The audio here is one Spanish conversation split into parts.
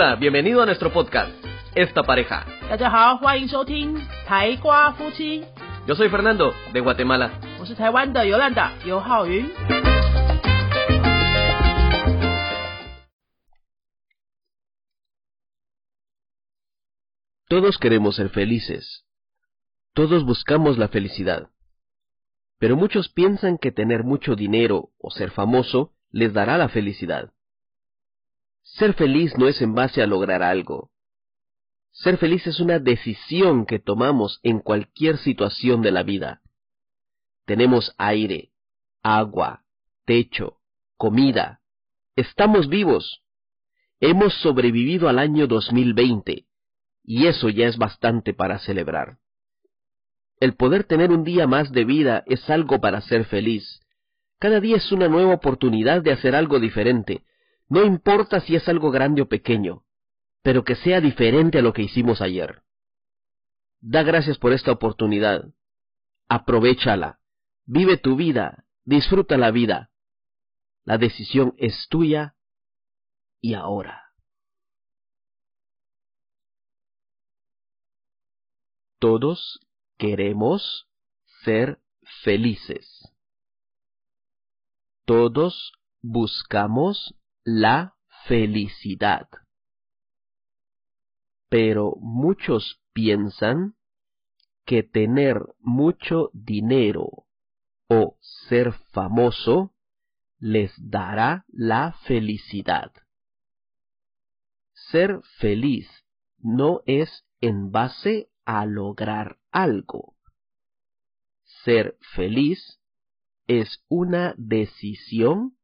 Hola, bienvenido a nuestro podcast, Esta Pareja. Yo soy Fernando, de Guatemala. Todos queremos ser felices. Todos buscamos la felicidad. Pero muchos piensan que tener mucho dinero o ser famoso les dará la felicidad. Ser feliz no es en base a lograr algo. Ser feliz es una decisión que tomamos en cualquier situación de la vida. Tenemos aire, agua, techo, comida. Estamos vivos. Hemos sobrevivido al año 2020 y eso ya es bastante para celebrar. El poder tener un día más de vida es algo para ser feliz. Cada día es una nueva oportunidad de hacer algo diferente, no importa si es algo grande o pequeño, pero que sea diferente a lo que hicimos ayer. Da gracias por esta oportunidad. Aprovechala. Vive tu vida. Disfruta la vida. La decisión es tuya y ahora. Todos queremos ser felices. Todos buscamos la felicidad. Pero muchos piensan que tener mucho dinero o ser famoso les dará la felicidad. Ser feliz no es en base a lograr algo. Ser feliz es una decisión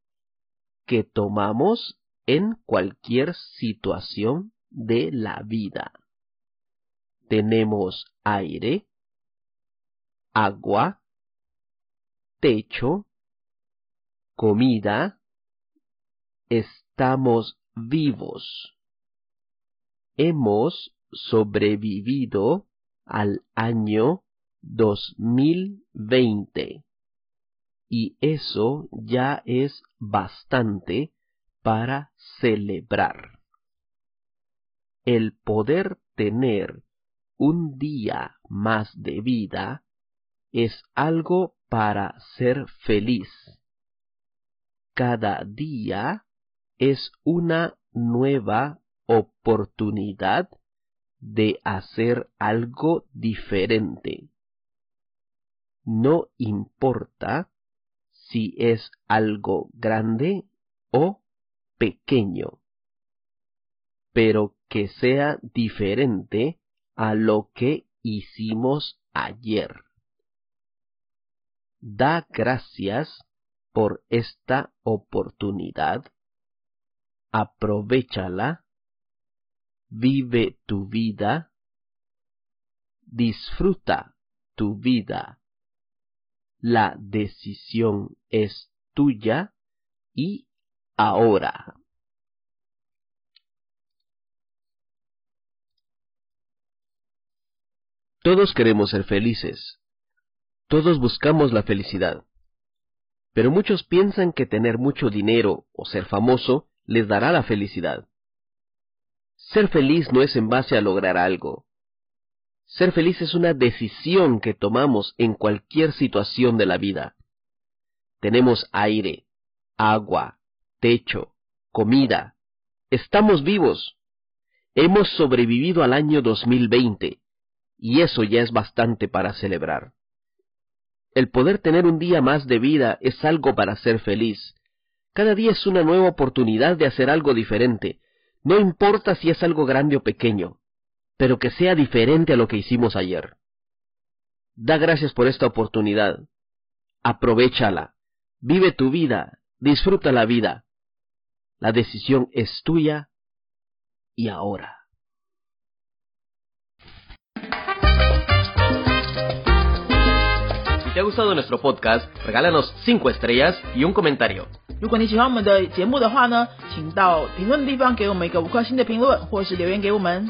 que tomamos en cualquier situación de la vida. Tenemos aire, agua, techo, comida, estamos vivos. Hemos sobrevivido al año 2020 y eso ya es bastante para celebrar. El poder tener un día más de vida es algo para ser feliz. Cada día es una nueva oportunidad de hacer algo diferente. No importa si es algo grande o pequeño, pero que sea diferente a lo que hicimos ayer. Da gracias por esta oportunidad, aprovechala, vive tu vida, disfruta tu vida. La decisión es tuya y ahora. Todos queremos ser felices. Todos buscamos la felicidad. Pero muchos piensan que tener mucho dinero o ser famoso les dará la felicidad. Ser feliz no es en base a lograr algo. Ser feliz es una decisión que tomamos en cualquier situación de la vida. Tenemos aire, agua, techo, comida. Estamos vivos. Hemos sobrevivido al año 2020 y eso ya es bastante para celebrar. El poder tener un día más de vida es algo para ser feliz. Cada día es una nueva oportunidad de hacer algo diferente, no importa si es algo grande o pequeño, pero que sea diferente a lo que hicimos ayer. Da gracias por esta oportunidad. Aprovechala. Vive tu vida. Disfruta la vida. La decisión es tuya y ahora. Si te ha gustado nuestro podcast, regálanos 5 estrellas y un comentario. 如果你喜欢我们的节目的话呢，请到评论的地方给我们一个五颗星的评论，或是留言给我们。